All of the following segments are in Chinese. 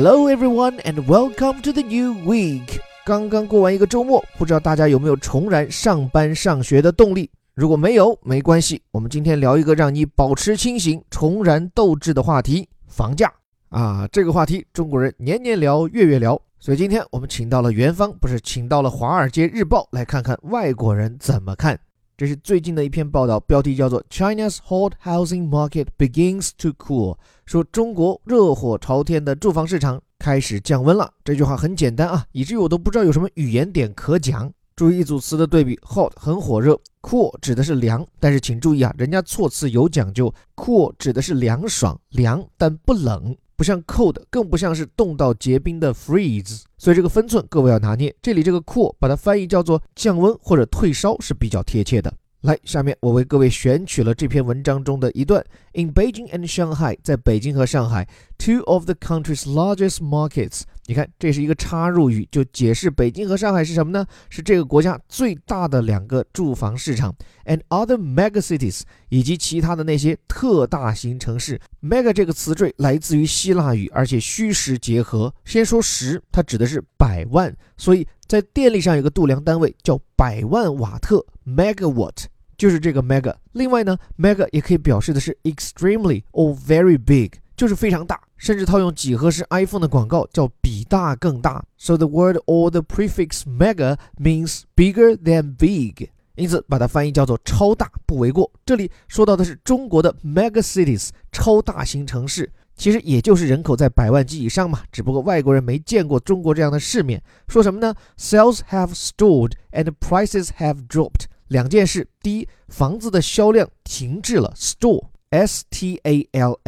Hello everyone and welcome to the new week。刚刚过完一个周末，不知道大家有没有重燃上班上学的动力？如果没有，没关系，我们今天聊一个让你保持清醒、重燃斗志的话题——房价啊！这个话题中国人年年聊，月月聊，所以今天我们请到了元芳，不是请到了《华尔街日报》，来看看外国人怎么看。这是最近的一篇报道，标题叫做 “China's hot housing market begins to cool”，说中国热火朝天的住房市场开始降温了。这句话很简单啊，以至于我都不知道有什么语言点可讲。注意一组词的对比，hot 很火热，cool 指的是凉，但是请注意啊，人家措辞有讲究，cool 指的是凉爽，凉但不冷。不像 cold，更不像是冻到结冰的 freeze，所以这个分寸各位要拿捏。这里这个 cool 把它翻译叫做降温或者退烧是比较贴切的。来，下面我为各位选取了这篇文章中的一段。In Beijing and Shanghai，在北京和上海，two of the country's largest markets。你看，这是一个插入语，就解释北京和上海是什么呢？是这个国家最大的两个住房市场。And other mega cities，以及其他的那些特大型城市。mega 这个词缀来自于希腊语，而且虚实结合。先说实，它指的是百万，所以在电力上有个度量单位叫百万瓦特 （megawatt），就是这个 mega。另外呢，mega 也可以表示的是 extremely or very big，就是非常大。甚至套用几何式 iPhone 的广告叫比大更大。So the word or the prefix mega means bigger than big。因此，把它翻译叫做“超大”不为过。这里说到的是中国的 mega cities，超大型城市，其实也就是人口在百万级以上嘛。只不过外国人没见过中国这样的世面。说什么呢？Sales have stalled and prices have dropped。两件事：第一，房子的销量停滞了，stall，s t a l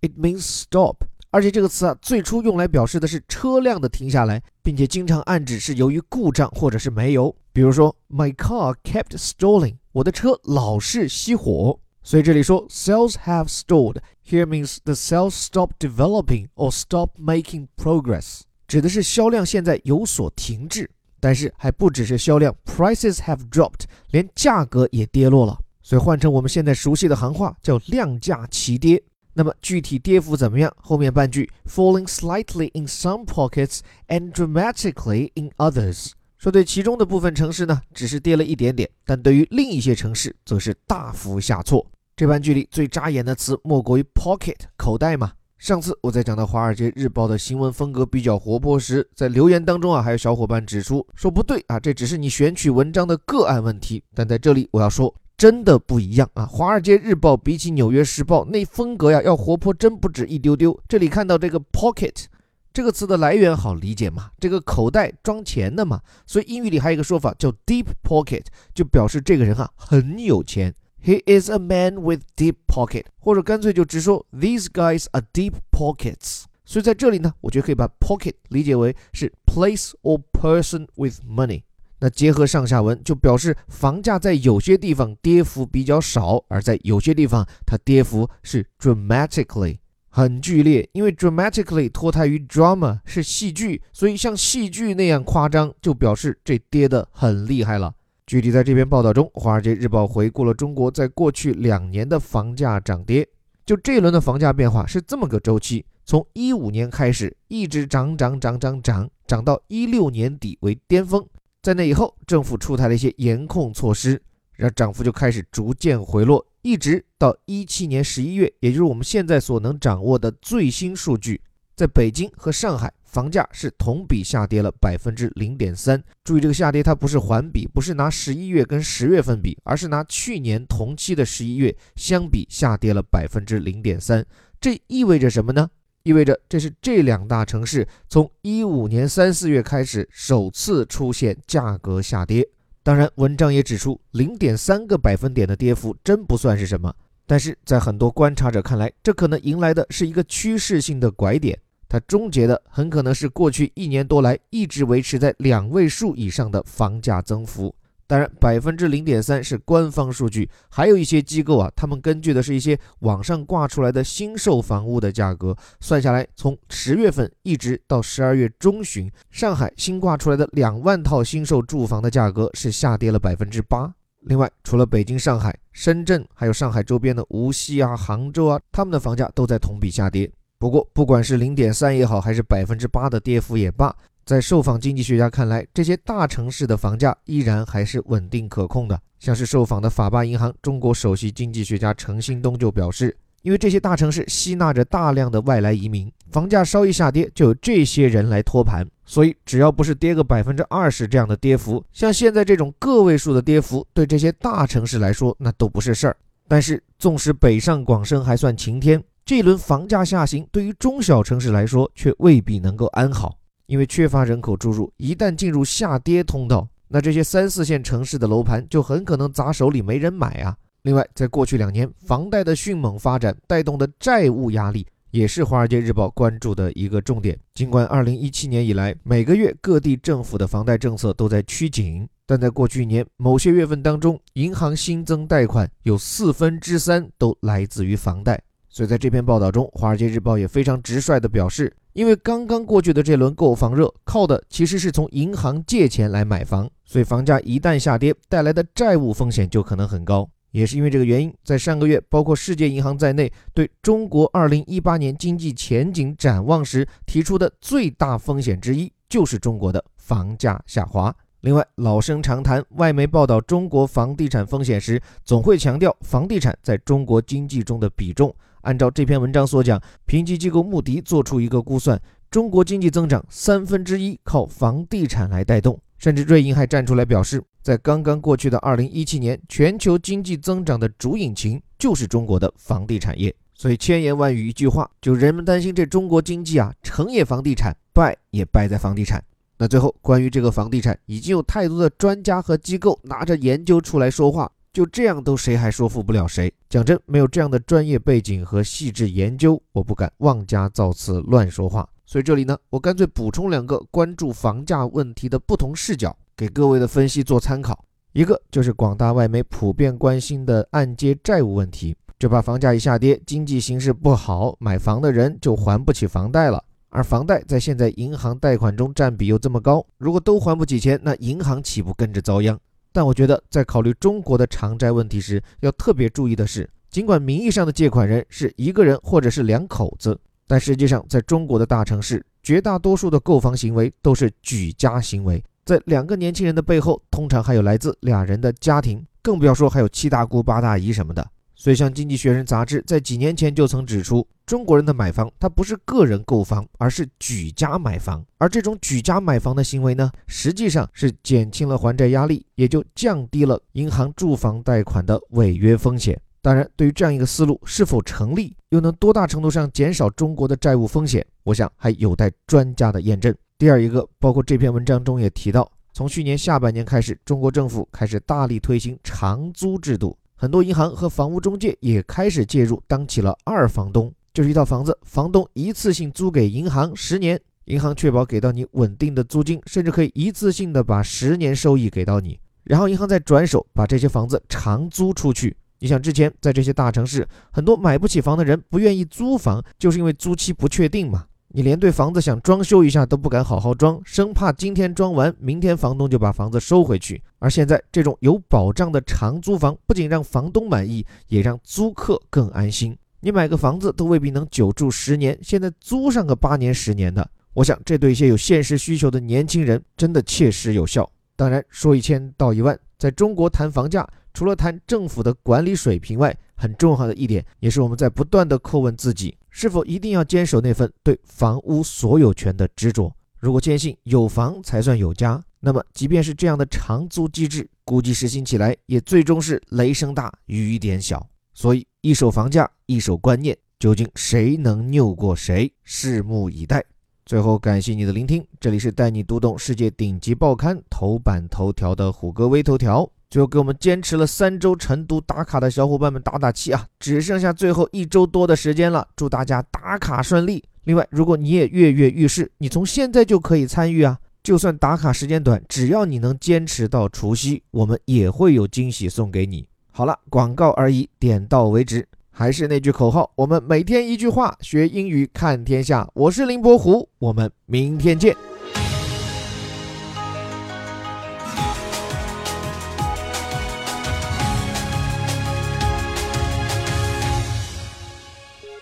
It means stop。而且这个词啊，最初用来表示的是车辆的停下来，并且经常暗指是由于故障或者是煤油。比如说，My car kept stalling，我的车老是熄火。所以这里说 sales have stalled，here means the sales stop developing or stop making progress，指的是销量现在有所停滞。但是还不只是销量，prices have dropped，连价格也跌落了。所以换成我们现在熟悉的行话，叫量价齐跌。那么具体跌幅怎么样？后面半句 falling slightly in some pockets and dramatically in others，说对其中的部分城市呢，只是跌了一点点，但对于另一些城市则是大幅下挫。这半句里最扎眼的词莫过于 pocket 口袋嘛。上次我在讲到《华尔街日报》的新闻风格比较活泼时，在留言当中啊，还有小伙伴指出说不对啊，这只是你选取文章的个案问题。但在这里我要说。真的不一样啊！《华尔街日报》比起《纽约时报》那风格呀，要活泼真不止一丢丢。这里看到这个 “pocket” 这个词的来源好理解嘛？这个口袋装钱的嘛，所以英语里还有一个说法叫 “deep pocket”，就表示这个人啊很有钱。He is a man with deep pocket，或者干脆就直说 “These guys are deep pockets”。所以在这里呢，我觉得可以把 “pocket” 理解为是 “place or person with money”。那结合上下文，就表示房价在有些地方跌幅比较少，而在有些地方它跌幅是 dramatically 很剧烈。因为 dramatically 脱胎于 drama 是戏剧，所以像戏剧那样夸张，就表示这跌得很厉害了。具体在这篇报道中，《华尔街日报》回顾了中国在过去两年的房价涨跌。就这一轮的房价变化是这么个周期：从一五年开始，一直涨涨涨涨涨，涨到一六年底为巅峰。在那以后，政府出台了一些严控措施，让涨幅就开始逐渐回落，一直到一七年十一月，也就是我们现在所能掌握的最新数据，在北京和上海，房价是同比下跌了百分之零点三。注意，这个下跌它不是环比，不是拿十一月跟十月份比，而是拿去年同期的十一月相比下跌了百分之零点三。这意味着什么呢？意味着这是这两大城市从一五年三四月开始首次出现价格下跌。当然，文章也指出，零点三个百分点的跌幅真不算是什么。但是在很多观察者看来，这可能迎来的是一个趋势性的拐点，它终结的很可能是过去一年多来一直维持在两位数以上的房价增幅。当然，百分之零点三是官方数据，还有一些机构啊，他们根据的是一些网上挂出来的新售房屋的价格，算下来，从十月份一直到十二月中旬，上海新挂出来的两万套新售住房的价格是下跌了百分之八。另外，除了北京、上海、深圳，还有上海周边的无锡啊、杭州啊，他们的房价都在同比下跌。不过，不管是零点三也好，还是百分之八的跌幅也罢，在受访经济学家看来，这些大城市的房价依然还是稳定可控的。像是受访的法巴银行中国首席经济学家程新东就表示，因为这些大城市吸纳着大量的外来移民，房价稍一下跌，就有这些人来托盘，所以只要不是跌个百分之二十这样的跌幅，像现在这种个位数的跌幅，对这些大城市来说那都不是事儿。但是，纵使北上广深还算晴天。这一轮房价下行，对于中小城市来说却未必能够安好，因为缺乏人口注入，一旦进入下跌通道，那这些三四线城市的楼盘就很可能砸手里没人买啊。另外，在过去两年，房贷的迅猛发展带动的债务压力，也是《华尔街日报》关注的一个重点。尽管2017年以来，每个月各地政府的房贷政策都在趋紧，但在过去一年某些月份当中，银行新增贷款有四分之三都来自于房贷。所以在这篇报道中，《华尔街日报》也非常直率地表示，因为刚刚过去的这轮购房热，靠的其实是从银行借钱来买房，所以房价一旦下跌，带来的债务风险就可能很高。也是因为这个原因，在上个月，包括世界银行在内对中国2018年经济前景展望时提出的最大风险之一，就是中国的房价下滑。另外，老生常谈，外媒报道中国房地产风险时，总会强调房地产在中国经济中的比重。按照这篇文章所讲，评级机构穆迪做出一个估算，中国经济增长三分之一靠房地产来带动。甚至瑞银还站出来表示，在刚刚过去的二零一七年，全球经济增长的主引擎就是中国的房地产业。所以千言万语一句话，就人们担心这中国经济啊，成也房地产，败也败在房地产。那最后关于这个房地产，已经有太多的专家和机构拿着研究出来说话。就这样都谁还说服不了谁？讲真，没有这样的专业背景和细致研究，我不敢妄加造次乱说话。所以这里呢，我干脆补充两个关注房价问题的不同视角，给各位的分析做参考。一个就是广大外媒普遍关心的按揭债务问题，就怕房价一下跌，经济形势不好，买房的人就还不起房贷了。而房贷在现在银行贷款中占比又这么高，如果都还不起钱，那银行岂不跟着遭殃？但我觉得，在考虑中国的偿债问题时，要特别注意的是，尽管名义上的借款人是一个人或者是两口子，但实际上，在中国的大城市，绝大多数的购房行为都是举家行为，在两个年轻人的背后，通常还有来自俩人的家庭，更不要说还有七大姑八大姨什么的。所以，像《经济学人》杂志在几年前就曾指出，中国人的买房，它不是个人购房，而是举家买房。而这种举家买房的行为呢，实际上是减轻了还债压力，也就降低了银行住房贷款的违约风险。当然，对于这样一个思路是否成立，又能多大程度上减少中国的债务风险，我想还有待专家的验证。第二一个，包括这篇文章中也提到，从去年下半年开始，中国政府开始大力推行长租制度。很多银行和房屋中介也开始介入，当起了二房东，就是一套房子，房东一次性租给银行十年，银行确保给到你稳定的租金，甚至可以一次性的把十年收益给到你，然后银行再转手把这些房子长租出去。你想，之前在这些大城市，很多买不起房的人不愿意租房，就是因为租期不确定嘛。你连对房子想装修一下都不敢好好装，生怕今天装完，明天房东就把房子收回去。而现在这种有保障的长租房，不仅让房东满意，也让租客更安心。你买个房子都未必能久住十年，现在租上个八年、十年的，我想这对一些有现实需求的年轻人真的切实有效。当然，说一千道一万，在中国谈房价，除了谈政府的管理水平外，很重要的一点，也是我们在不断的叩问自己。是否一定要坚守那份对房屋所有权的执着？如果坚信有房才算有家，那么即便是这样的长租机制，估计实行起来也最终是雷声大雨点小。所以，一手房价，一手观念，究竟谁能拗过谁？拭目以待。最后，感谢你的聆听，这里是带你读懂世界顶级报刊头版头条的虎哥微头条。最后给我们坚持了三周晨读打卡的小伙伴们打打气啊！只剩下最后一周多的时间了，祝大家打卡顺利。另外，如果你也跃跃欲试，你从现在就可以参与啊！就算打卡时间短，只要你能坚持到除夕，我们也会有惊喜送给你。好了，广告而已，点到为止。还是那句口号，我们每天一句话，学英语看天下。我是林伯虎，我们明天见。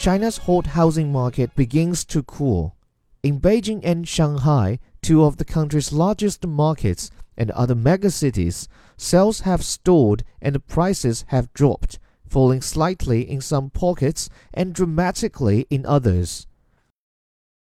China's hot housing market begins to cool. In Beijing and Shanghai, two of the country's largest markets and other megacities, sales have stalled and prices have dropped, falling slightly in some pockets and dramatically in others.